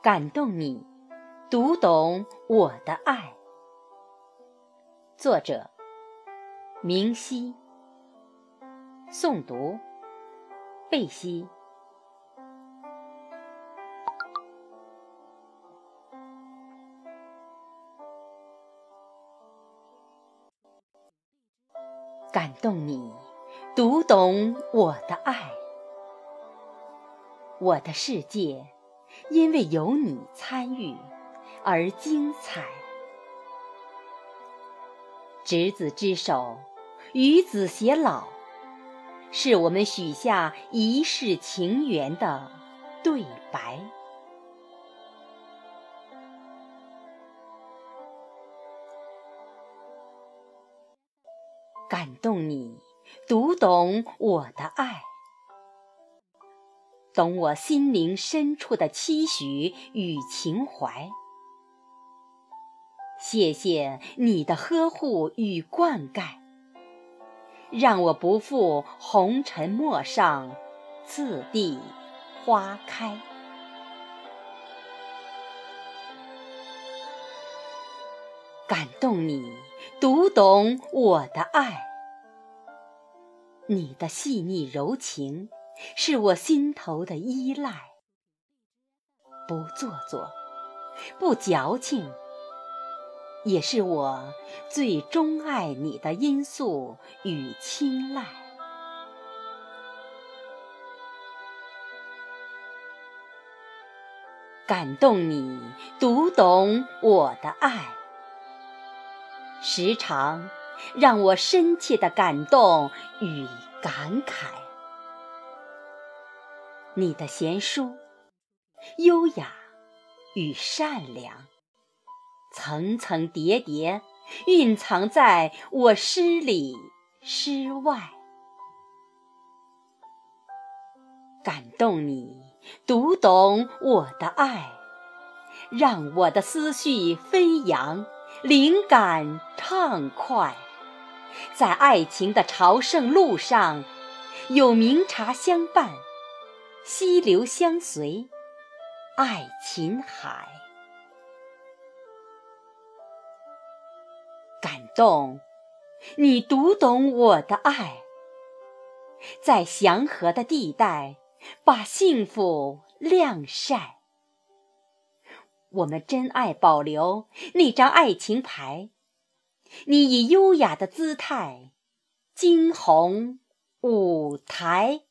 感动你，读懂我的爱。作者：明溪。诵读：贝西。感动你，读懂我的爱。我的世界因为有你参与而精彩。执子之手，与子偕老，是我们许下一世情缘的对白。感动你，读懂我的爱，懂我心灵深处的期许与情怀。谢谢你的呵护与灌溉，让我不负红尘陌上，次第花开。感动你，读懂我的爱。你的细腻柔情，是我心头的依赖。不做作，不矫情，也是我最钟爱你的因素与青睐。感动你，读懂我的爱。时常让我深切的感动与感慨，你的贤淑、优雅与善良，层层叠叠蕴藏在我诗里诗外。感动你，读懂我的爱，让我的思绪飞扬。灵感畅快，在爱情的朝圣路上，有茗茶相伴，溪流相随，爱琴海。感动，你读懂我的爱，在祥和的地带，把幸福晾晒。我们真爱保留那张爱情牌，你以优雅的姿态惊鸿舞台。